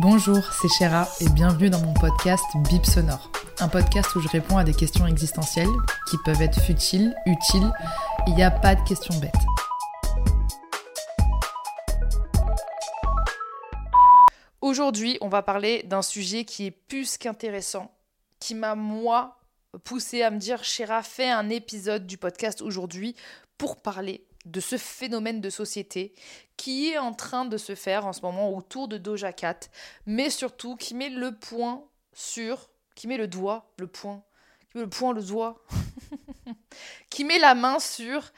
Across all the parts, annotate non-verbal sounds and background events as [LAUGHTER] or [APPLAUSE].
Bonjour, c'est Chéra et bienvenue dans mon podcast Bip Sonore. Un podcast où je réponds à des questions existentielles qui peuvent être futiles, utiles. Il n'y a pas de questions bêtes. Aujourd'hui, on va parler d'un sujet qui est plus qu'intéressant, qui m'a, moi, poussé à me dire Chéra, fais un épisode du podcast aujourd'hui pour parler de ce phénomène de société qui est en train de se faire en ce moment autour de Doja Cat, mais surtout qui met le point sur, qui met le doigt, le point, qui met le point, le doigt, [LAUGHS] qui met la main sur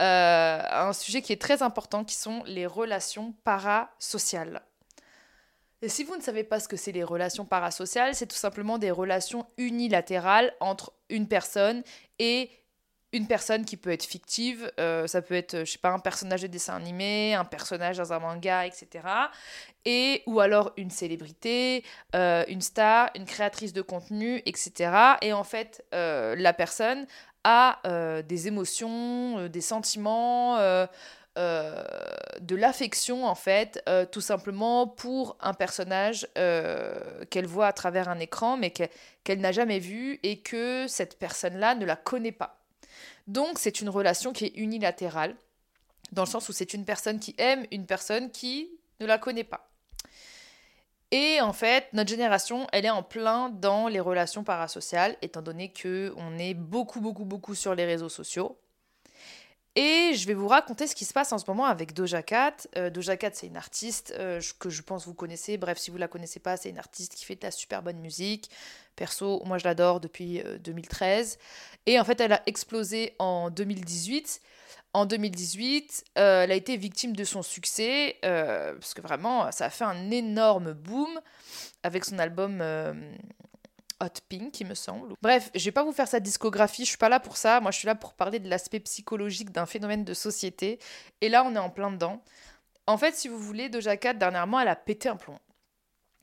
euh, un sujet qui est très important, qui sont les relations parasociales. Et si vous ne savez pas ce que c'est les relations parasociales, c'est tout simplement des relations unilatérales entre une personne et une personne qui peut être fictive, euh, ça peut être, je sais pas, un personnage de dessin animé, un personnage dans un manga, etc. Et, ou alors une célébrité, euh, une star, une créatrice de contenu, etc. Et en fait, euh, la personne a des émotions, des sentiments, de l'affection, en fait, tout simplement pour un personnage qu'elle voit à travers un écran, mais qu'elle n'a jamais vu et que cette personne-là ne la connaît pas. Donc c'est une relation qui est unilatérale, dans le sens où c'est une personne qui aime une personne qui ne la connaît pas. Et en fait, notre génération, elle est en plein dans les relations parasociales, étant donné que on est beaucoup, beaucoup, beaucoup sur les réseaux sociaux. Et je vais vous raconter ce qui se passe en ce moment avec Doja Cat. Euh, Doja Cat, c'est une artiste euh, que je pense vous connaissez. Bref, si vous la connaissez pas, c'est une artiste qui fait de la super bonne musique. Perso, moi je l'adore depuis 2013. Euh, Et en fait, elle a explosé en 2018. En 2018, elle a été victime de son succès, parce que vraiment, ça a fait un énorme boom avec son album Hot Pink, il me semble. Bref, je vais pas vous faire sa discographie, je suis pas là pour ça. Moi, je suis là pour parler de l'aspect psychologique d'un phénomène de société. Et là, on est en plein dedans. En fait, si vous voulez, Doja Cat, dernièrement, elle a pété un plomb.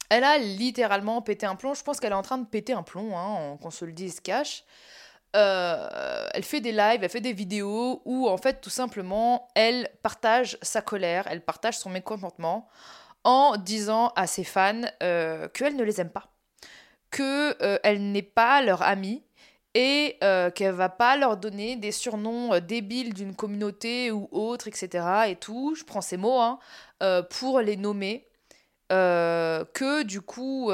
Elle a littéralement pété un plomb. Je pense qu'elle est en train de péter un plomb, hein, qu'on se le dise cache. Euh, elle fait des lives, elle fait des vidéos où, en fait, tout simplement, elle partage sa colère, elle partage son mécontentement en disant à ses fans euh, qu'elle ne les aime pas qu'elle euh, n'est pas leur amie et euh, qu'elle va pas leur donner des surnoms euh, débiles d'une communauté ou autre, etc. et tout, je prends ces mots, hein, pour les nommer, que du coup,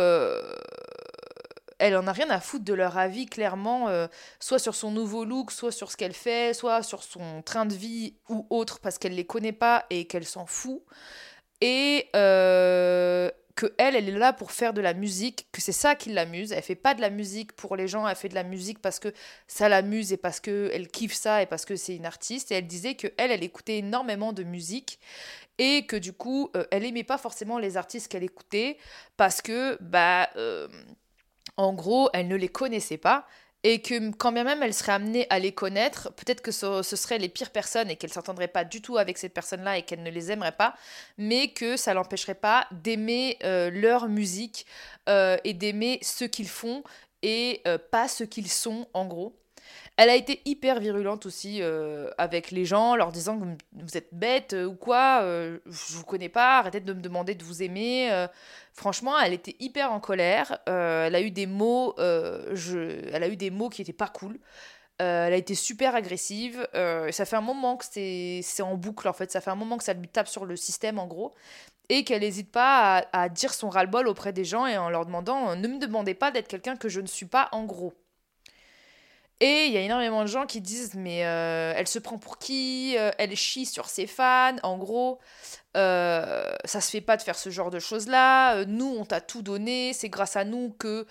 elle en a rien à foutre de leur avis, clairement, soit sur son nouveau look, soit sur ce qu'elle fait, soit sur son train de vie ou autre, parce qu'elle les connaît pas et qu'elle s'en fout. Et que elle, elle est là pour faire de la musique, que c'est ça qui l'amuse. Elle fait pas de la musique pour les gens, elle fait de la musique parce que ça l'amuse et parce que elle kiffe ça et parce que c'est une artiste. Et elle disait que elle, elle écoutait énormément de musique et que du coup, euh, elle aimait pas forcément les artistes qu'elle écoutait parce que bah euh, en gros, elle ne les connaissait pas et que quand bien même elle serait amenée à les connaître, peut-être que ce, seraient les pires personnes et qu'elle s'entendrait pas du tout avec ces personnes-là et qu'elle ne les aimerait pas, mais que ça l'empêcherait pas d'aimer euh, leur musique euh, et d'aimer ce qu'ils font et euh, pas ce qu'ils sont en gros. Elle a été hyper virulente aussi euh, avec les gens, leur disant que vous êtes bête euh, ou quoi, euh, je vous connais pas, arrêtez de me demander de vous aimer. franchement, elle était hyper en colère. elle a eu des mots, elle a eu des mots qui étaient pas cool. elle a été super agressive. ça fait un moment que c'est en boucle en fait. Ça fait un moment que ça lui tape sur le système en gros et qu'elle n'hésite pas à, à, dire son ras-le-bol auprès des gens et en leur demandant ne me demandez pas d'être quelqu'un que je ne suis pas en gros. Et il y a énormément de gens qui disent mais euh, elle se prend pour qui euh, Elle chie sur ses fans. En gros, euh, ça se fait pas de faire ce genre de choses-là. nous, on t'a tout donné. C'est grâce à nous que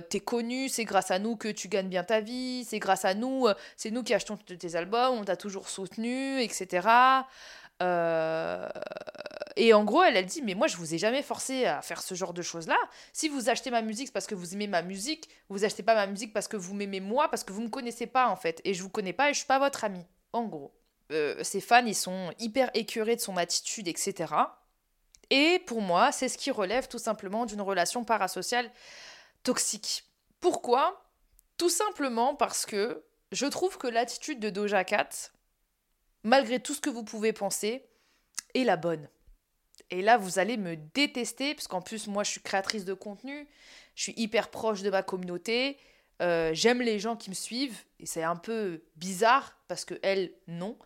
t'es connu. C'est grâce à nous que tu gagnes bien ta vie. C'est grâce à nous. c'est nous qui achetons tes albums. On t'a toujours soutenu, etc. et en gros, elle, elle dit, mais moi, je vous ai jamais forcé à faire ce genre de choses-là. Si vous achetez ma musique parce que vous aimez ma musique, vous achetez pas ma musique parce que vous m'aimez moi, parce que vous me connaissez pas, en fait. Et je vous connais pas et je suis pas votre ami. En gros. Euh, ses fans, ils sont hyper écœurés de son attitude, etc. Et pour moi, c'est ce qui relève tout simplement d'une relation parasociale toxique. Pourquoi? Tout simplement parce que je trouve que l'attitude de Doja Cat, malgré tout ce que vous pouvez penser, est la bonne. Et là, vous allez me détester, parce qu'en plus, moi, je suis créatrice de contenu, je suis hyper proche de ma communauté, euh, j'aime les gens qui me suivent, et c'est un peu bizarre, parce que elle, non.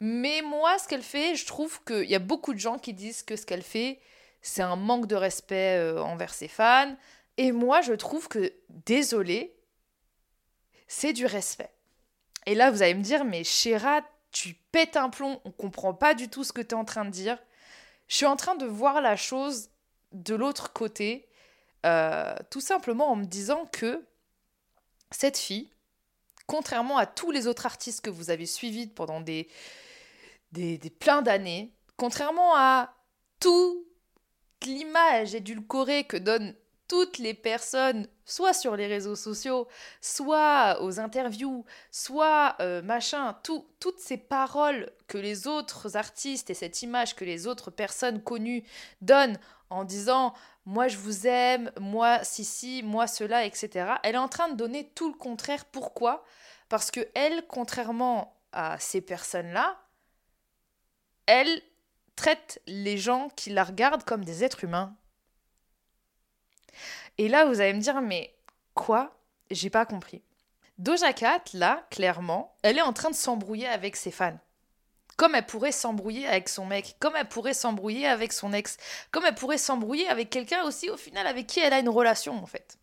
Mais moi, ce qu'elle fait, je trouve qu'il y a beaucoup de gens qui disent que ce qu'elle fait, c'est un manque de respect euh, envers ses fans. Et moi, je trouve que, désolé, c'est du respect. Et là, vous allez me dire, mais Chéra, tu pètes un plomb, on comprend pas du tout ce que tu es en train de dire. Je suis en train de voir la chose de l'autre côté, euh, tout simplement en me disant que cette fille, contrairement à tous les autres artistes que vous avez suivis pendant des, des, des plein d'années, contrairement à toute l'image édulcorée que donne toutes les personnes, soit sur les réseaux sociaux, soit aux interviews, soit euh, machin, toutes ces paroles que les autres artistes et cette image que les autres personnes connues donnent en disant moi je vous aime, moi si si, moi cela, etc. Elle est en train de donner tout le contraire. Pourquoi? Parce que elle, contrairement à ces personnes-là, elle traite les gens qui la regardent comme des êtres humains et là, vous allez me dire, mais quoi? J'ai pas compris. Doja Cat, là, clairement, elle est en train de s'embrouiller avec ses fans. Comme elle pourrait s'embrouiller avec son mec, comme elle pourrait s'embrouiller avec son ex, comme elle pourrait s'embrouiller avec quelqu'un aussi, au final, avec qui elle a une relation, en fait.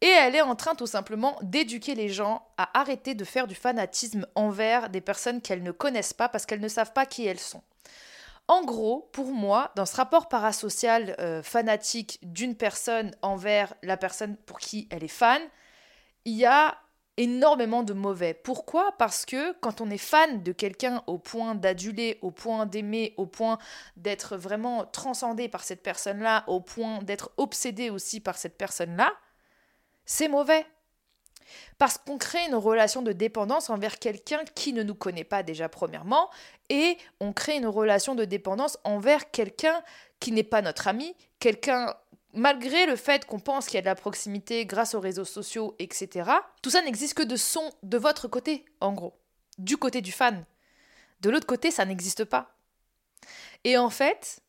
Et elle est en train tout simplement d'éduquer les gens à arrêter de faire du fanatisme envers des personnes qu'elles ne connaissent pas parce qu'elles ne savent pas qui elles sont. En gros, pour moi, dans ce rapport parasocial euh, fanatique d'une personne envers la personne pour qui elle est fan, il y a énormément de mauvais. Pourquoi? Parce que quand on est fan de quelqu'un au point d'aduler, au point d'aimer, au point d'être vraiment transcendé par cette personne-là, au point d'être obsédé aussi par cette personne-là, c'est mauvais. Parce qu'on crée une relation de dépendance envers quelqu'un qui ne nous connaît pas déjà premièrement, et on crée une relation de dépendance envers quelqu'un qui n'est pas notre ami, quelqu'un malgré le fait qu'on pense qu'il y a de la proximité grâce aux réseaux sociaux, etc., tout ça n'existe que de son de votre côté, en gros, du côté du fan. De l'autre côté, ça n'existe pas. Et en fait,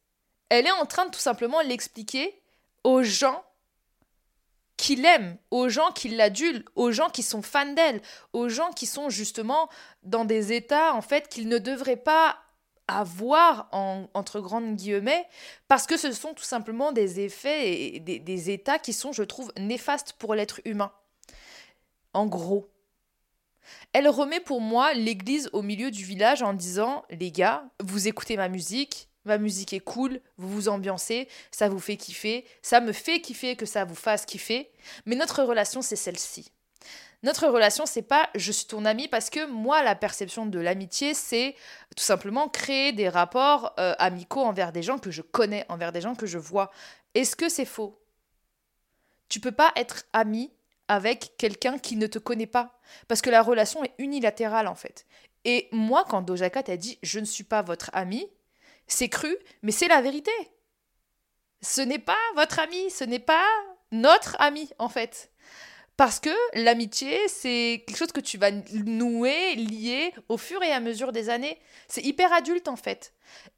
elle est en train de tout simplement l'expliquer aux gens qui l'aiment, aux gens qui l'adulent, aux gens qui sont fans d'elle, aux gens qui sont justement dans des états en fait qu'ils ne devraient pas avoir entre grandes guillemets parce que ce sont tout simplement des effets et des états qui sont je trouve néfastes pour l'être humain. En gros. Elle remet pour moi l'église au milieu du village en disant les gars, vous écoutez ma musique, ma musique est cool, vous vous ambiancez, ça vous fait kiffer, ça me fait kiffer que ça vous fasse kiffer, mais notre relation c'est celle-ci. Notre relation c'est pas je suis ton ami parce que moi la perception de l'amitié c'est tout simplement créer des rapports euh, amicaux envers des gens que je connais, envers des gens que je vois. Est-ce que c'est faux? Tu peux pas être ami avec quelqu'un qui ne te connaît pas parce que la relation est unilatérale en fait. Et moi quand Doja Cat a dit je ne suis pas votre ami, c'est cru, mais c'est la vérité. Ce n'est pas votre ami, ce n'est pas notre ami, en fait. Parce que l'amitié, c'est quelque chose que tu vas nouer, lier au fur et à mesure des années. C'est hyper adulte, en fait.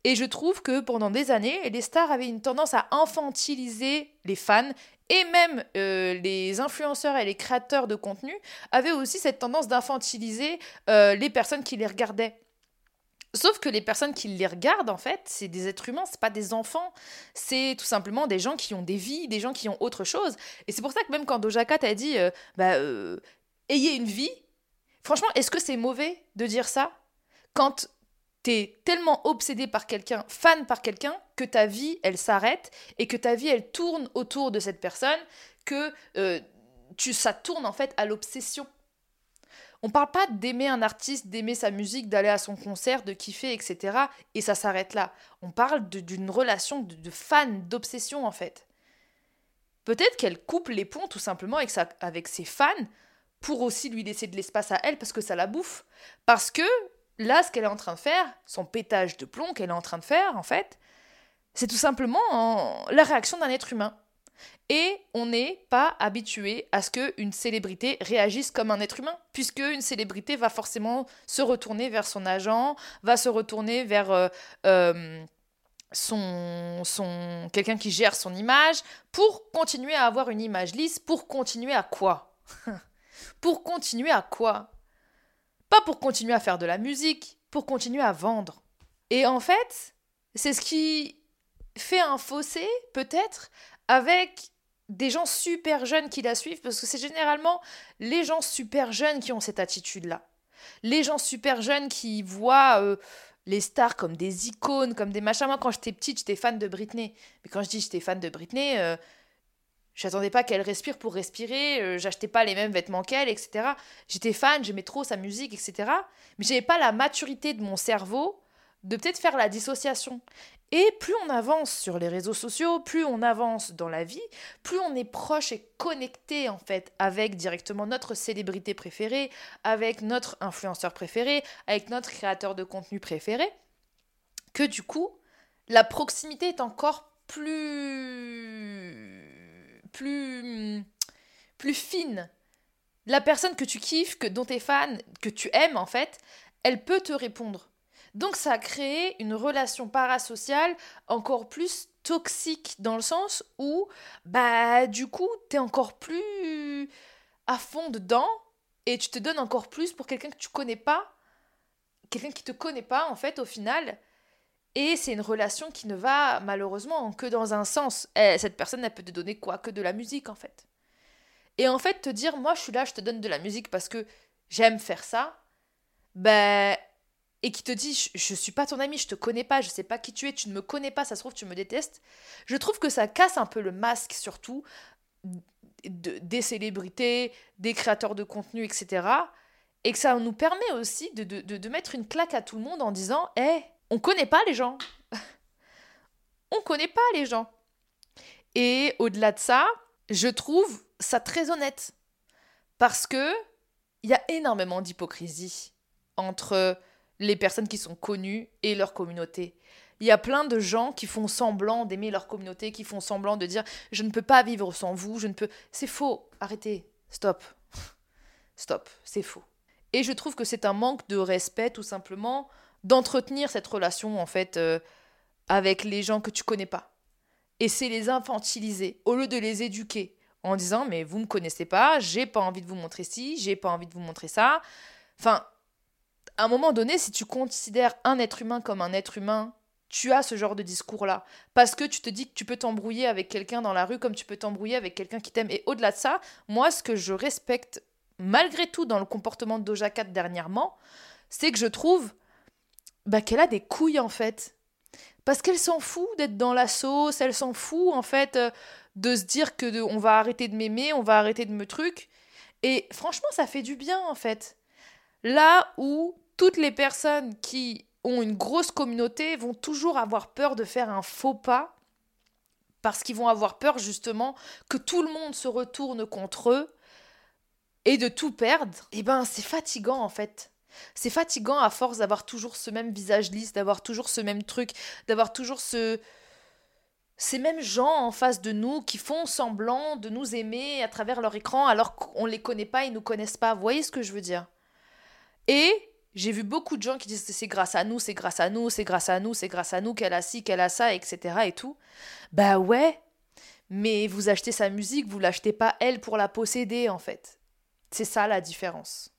Et je trouve que pendant des années, les stars avaient une tendance à infantiliser les fans et même euh, les influenceurs et les créateurs de contenu avaient aussi cette tendance d'infantiliser euh, les personnes qui les regardaient. Sauf que les personnes qui les regardent, en fait, c'est des êtres humains, c'est pas des enfants. C'est tout simplement des gens qui ont des vies, des gens qui ont autre chose. Et c'est pour ça que même quand Doja Cat a dit, euh, bah, euh, ayez une vie. Franchement, est-ce que c'est mauvais de dire ça quand t'es tellement obsédé par quelqu'un, fan par quelqu'un, que ta vie, elle s'arrête et que ta vie, elle tourne autour de cette personne, que euh, tu, ça tourne en fait à l'obsession? On parle pas d'aimer un artiste, d'aimer sa musique, d'aller à son concert, de kiffer, etc. Et ça s'arrête là. On parle d'une relation de, fan, d'obsession en fait. Peut-être qu'elle coupe les ponts tout simplement avec, avec ses fans pour aussi lui laisser de l'espace à elle parce que ça la bouffe. Parce que là, ce qu'elle est en train de faire, son pétage de plomb qu'elle est en train de faire, en fait, c'est tout simplement la réaction d'un être humain. Et on n'est pas habitué à ce qu'une célébrité réagisse comme un être humain, puisque une célébrité va forcément se retourner vers son agent, va se retourner vers euh, euh, son, son quelqu'un qui gère son image, pour continuer à avoir une image lisse, pour continuer à quoi? [LAUGHS] Pour continuer à quoi? Pas pour continuer à faire de la musique, pour continuer à vendre. Et en fait, c'est ce qui fait un fossé, peut-être, avec des gens super jeunes qui la suivent, parce que c'est généralement les gens super jeunes qui ont cette attitude-là. Les gens super jeunes qui voient euh, les stars comme des icônes, comme des machins. Moi, quand j'étais petite, j'étais fan de Britney. Mais quand je dis j'étais fan de Britney, euh, j'attendais pas qu'elle respire pour respirer, euh, j'achetais pas les mêmes vêtements qu'elle, etc. J'étais fan, j'aimais trop sa musique, etc. Mais j'avais pas la maturité de mon cerveau de peut-être faire la dissociation. Et plus on avance sur les réseaux sociaux, plus on avance dans la vie, plus on est proche et connecté en fait avec directement notre célébrité préférée, avec notre influenceur préféré, avec notre créateur de contenu préféré, que du coup, la proximité est encore plus plus plus fine. La personne que tu kiffes, que dont tu es fan, que tu aimes en fait, elle peut te répondre donc ça a créé une relation parasociale encore plus toxique dans le sens où bah du coup tu es encore plus à fond dedans et tu te donnes encore plus pour quelqu'un que tu connais pas, quelqu'un qui te connaît pas en fait au final. Et c'est une relation qui ne va malheureusement que dans un sens. Eh, cette personne, elle peut te donner quoi Que de la musique en fait. Et en fait, te dire, moi je suis là, je te donne de la musique parce que j'aime faire ça, ben et qui te dit je, ne suis pas ton ami, je te connais pas, je sais pas qui tu es, tu ne me connais pas, ça se trouve tu me détestes. Je trouve que ça casse un peu le masque surtout des célébrités, des créateurs de contenu, etc. Et que ça nous permet aussi de, de, mettre une claque à tout le monde en disant hé, hey, on connaît pas les gens. [LAUGHS] on connaît pas les gens. Et au-delà de ça, je trouve ça très honnête. Parce que il y a énormément d'hypocrisie entre les personnes qui sont connues et leur communauté. Il y a plein de gens qui font semblant d'aimer leur communauté, qui font semblant de dire je ne peux pas vivre sans vous, je ne peux. C'est faux. Arrêtez. Stop. [LAUGHS] Stop. C'est faux. Et je trouve que c'est un manque de respect, tout simplement, d'entretenir cette relation, en fait, euh, avec les gens que tu connais pas. Et c'est les infantiliser, au lieu de les éduquer, en disant mais vous ne connaissez pas, j'ai pas envie de vous montrer ci, j'ai pas envie de vous montrer ça. Enfin, à un moment donné, si tu considères un être humain comme un être humain, tu as ce genre de discours-là. Parce que tu te dis que tu peux t'embrouiller avec quelqu'un dans la rue comme tu peux t'embrouiller avec quelqu'un qui t'aime. Et au-delà de ça, moi, ce que je respecte malgré tout dans le comportement de Doja dernièrement, c'est que je trouve bah, qu'elle a des couilles en fait. Parce qu'elle s'en fout d'être dans la sauce, elle s'en fout en fait euh, de se dire que on va arrêter de m'aimer, on va arrêter de me truc. Et franchement, ça fait du bien en fait. Là où toutes les personnes qui ont une grosse communauté vont toujours avoir peur de faire un faux pas parce qu'ils vont avoir peur justement que tout le monde se retourne contre eux et de tout perdre. Et eh ben c'est fatigant en fait. C'est fatigant à force d'avoir toujours ce même visage lisse, d'avoir toujours ce même truc, d'avoir toujours ce ces mêmes gens en face de nous qui font semblant de nous aimer à travers leur écran alors qu'on ne les connaît pas, ils nous connaissent pas. Vous voyez ce que je veux dire? Et j'ai vu beaucoup de gens qui disent c'est grâce à nous, c'est grâce à nous, c'est grâce à nous, c'est grâce à nous qu'elle a ci, qu'elle a ça, etc. et tout. Bah ouais, mais vous achetez sa musique, vous l'achetez pas elle pour la posséder en fait. C'est ça la différence.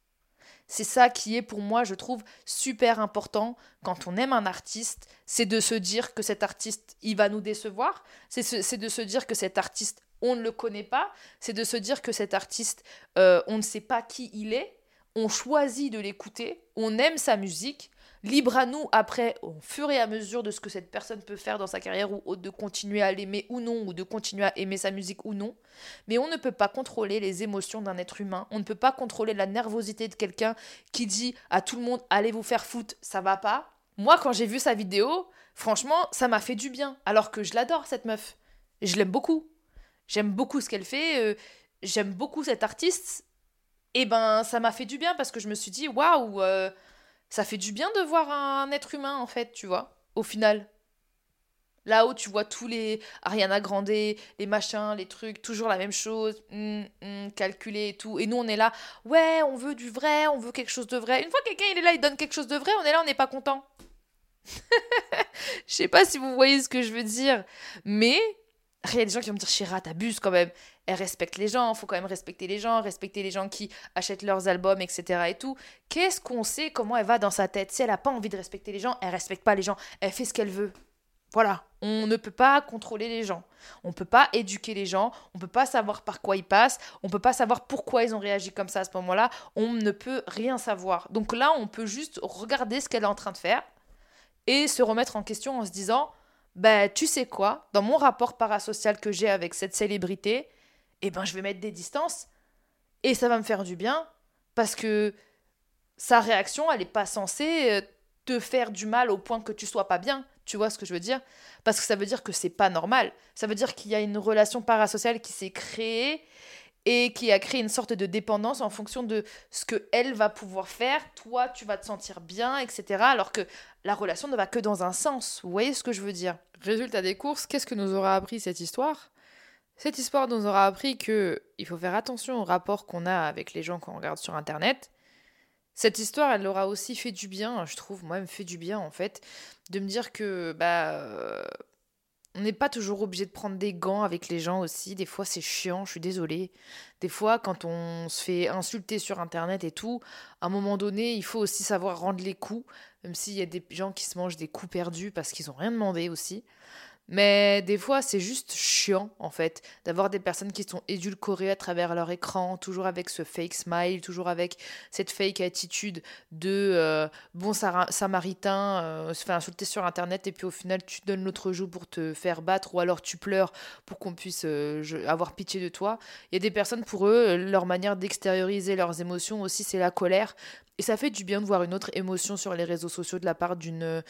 C'est ça qui est pour moi, je trouve, super important quand on aime un artiste, c'est de se dire que cet artiste, il va nous décevoir, c'est de se dire que cet artiste on ne le connaît pas, c'est de se dire que cet artiste, euh, on ne sait pas qui il est, on choisit de l'écouter, on aime sa musique, libre à nous après, au fur et à mesure de ce que cette personne peut faire dans sa carrière ou de continuer à l'aimer ou non, ou de continuer à aimer sa musique ou non. Mais on ne peut pas contrôler les émotions d'un être humain, on ne peut pas contrôler la nervosité de quelqu'un qui dit à tout le monde allez vous faire foutre, ça va pas. Moi, quand j'ai vu sa vidéo, franchement, ça m'a fait du bien, alors que je l'adore cette meuf. Je l'aime beaucoup. J'aime beaucoup ce qu'elle fait, euh, j'aime beaucoup cet artiste. Et ben, ça m'a fait du bien parce que je me suis dit, waouh, euh, ça fait du bien de voir un être humain, en fait, tu vois, au final. Là-haut, tu vois tous les Ariana Grande, les machins, les trucs, toujours la même chose, hum, calculé et tout. Et nous, on est là, ouais, on veut du vrai, on veut quelque chose de vrai. Une fois que quelqu'un il est là, il donne quelque chose de vrai, on est là, on n'est pas content. [LAUGHS] Je sais pas si vous voyez ce que je veux dire, mais il y a des gens qui vont me dire Chéra, t'abuses quand même. Elle respecte les gens, faut quand même respecter les gens, respecter les gens qui achètent leurs albums, etc. et tout. Qu'est-ce qu'on sait comment elle va dans sa tête? Si elle a pas envie de respecter les gens, elle respecte pas les gens. Elle fait ce qu'elle veut. Voilà, on ne peut pas contrôler les gens. On ne peut pas éduquer les gens, on ne peut pas savoir par quoi ils passent, on ne peut pas savoir pourquoi ils ont réagi comme ça à ce moment-là, on ne peut rien savoir. Donc là, on peut juste regarder ce qu'elle est en train de faire et se remettre en question en se disant bah tu sais quoi, dans mon rapport parasocial que j'ai avec cette célébrité, eh ben je vais mettre des distances et ça va me faire du bien parce que sa réaction, elle n'est pas censée euh, te faire du mal au point que tu sois pas bien. Tu vois ce que je veux dire? Parce que ça veut dire que c'est pas normal. Ça veut dire qu'il y a une relation parasociale qui s'est créée et qui a créé une sorte de dépendance en fonction de ce que elle va pouvoir faire. Toi, tu vas te sentir bien, etc. Alors que la relation ne va que dans un sens. Vous voyez ce que je veux dire? Résultat des courses, qu'est-ce que nous aura appris cette histoire? Cette histoire nous aura appris que il faut faire attention au rapport qu'on a avec les gens qu'on regarde sur Internet. Cette histoire, elle aura aussi fait du bien, je trouve, moi, elle me fait du bien en fait, de me dire que bah euh, on n'est pas toujours obligé de prendre des gants avec les gens aussi. Des fois, c'est chiant, je suis désolée. Des fois, quand on se fait insulter sur Internet et tout, à un moment donné, il faut aussi savoir rendre les coups, même s'il y a des gens qui se mangent des coups perdus parce qu'ils n'ont rien demandé aussi. Mais des fois, c'est juste chiant, en fait, d'avoir des personnes qui sont édulcorées à travers leur écran, toujours avec ce fake smile, toujours avec cette fake attitude de euh, bon samaritain, euh, se fait insulter sur Internet et puis au final, tu donnes l'autre joue pour te faire battre ou alors tu pleures pour qu'on puisse euh, avoir pitié de toi. Il y a des personnes, pour eux, leur manière d'extérioriser leurs émotions aussi, c'est la colère. Et ça fait du bien de voir une autre émotion sur les réseaux sociaux de la part d'une,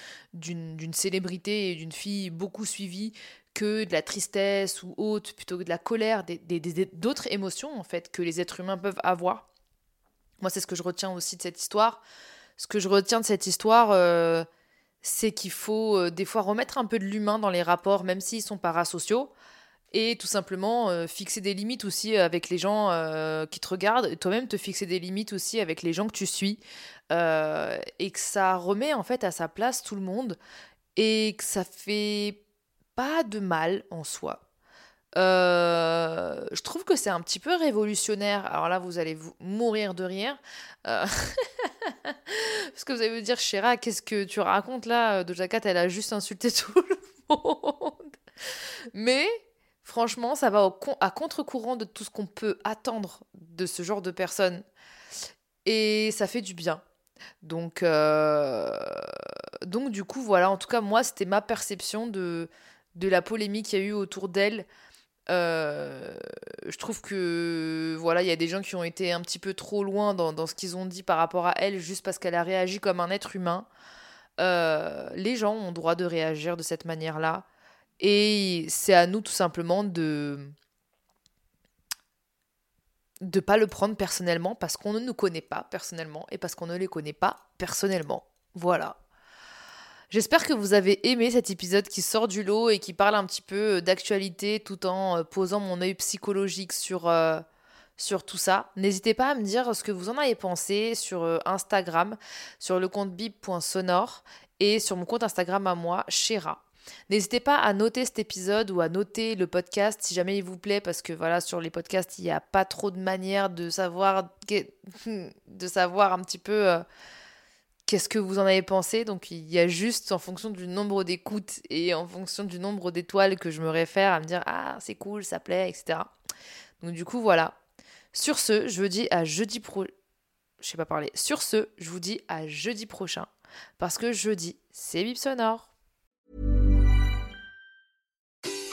célébrité et d'une fille beaucoup suivie que de la tristesse ou autre, plutôt que de la colère, d'autres émotions en fait que les êtres humains peuvent avoir. Moi, c'est ce que je retiens aussi de cette histoire. Ce que je retiens de cette histoire, euh, c'est qu'il faut euh, des fois remettre un peu de l'humain dans les rapports, même s'ils sont parasociaux et tout simplement euh, fixer des limites aussi avec les gens euh, qui te regardent, toi-même te fixer des limites aussi avec les gens que tu suis, euh, et que ça remet en fait à sa place tout le monde, et que ça fait pas de mal en soi. je trouve que c'est un petit peu révolutionnaire. Alors là, vous allez vous mourir de rire. [LAUGHS] Parce que vous allez me dire, Chéra, qu'est-ce que tu racontes là? Doja Cat, elle a juste insulté [LAUGHS] tout le monde. Mais Franchement, ça va à contre-courant de tout ce qu'on peut attendre de ce genre de personnes. Et ça fait du bien. Donc, euh, donc du coup, voilà, en tout cas, moi, c'était ma perception de, la polémique qu'il y a eu autour d'elle. Euh, je trouve que voilà, il y a des gens qui ont été un petit peu trop loin dans, dans ce qu'ils ont dit par rapport à elle, juste parce qu'elle a réagi comme un être humain. Euh, les gens ont droit de réagir de cette manière-là. Et c'est à nous tout simplement de de pas le prendre personnellement parce qu'on ne nous connaît pas personnellement et parce qu'on ne les connaît pas personnellement. Voilà. J'espère que vous avez aimé cet épisode qui sort du lot et qui parle un petit peu euh, d'actualité tout en euh, posant mon œil psychologique sur, euh, sur tout ça. N'hésitez pas à me dire ce que vous en avez pensé sur Instagram, sur le compte bib.sonore et sur mon compte Instagram à moi, Shera. N'hésitez pas à noter cet épisode ou à noter le podcast si jamais il vous plaît, parce que voilà, sur les podcasts, il n'y a pas trop de manière de savoir, [LAUGHS] de savoir un petit peu euh, qu'est-ce que vous en avez pensé. Donc il y a juste en fonction du nombre d'écoutes et en fonction du nombre d'étoiles que je me réfère à me dire ah c'est cool, ça plaît, etc. Donc du coup voilà. Sur ce, je vous dis à jeudi pro... Je sais pas parler. Sur ce, je vous dis à jeudi prochain. Parce que jeudi, c'est Bip Sonore.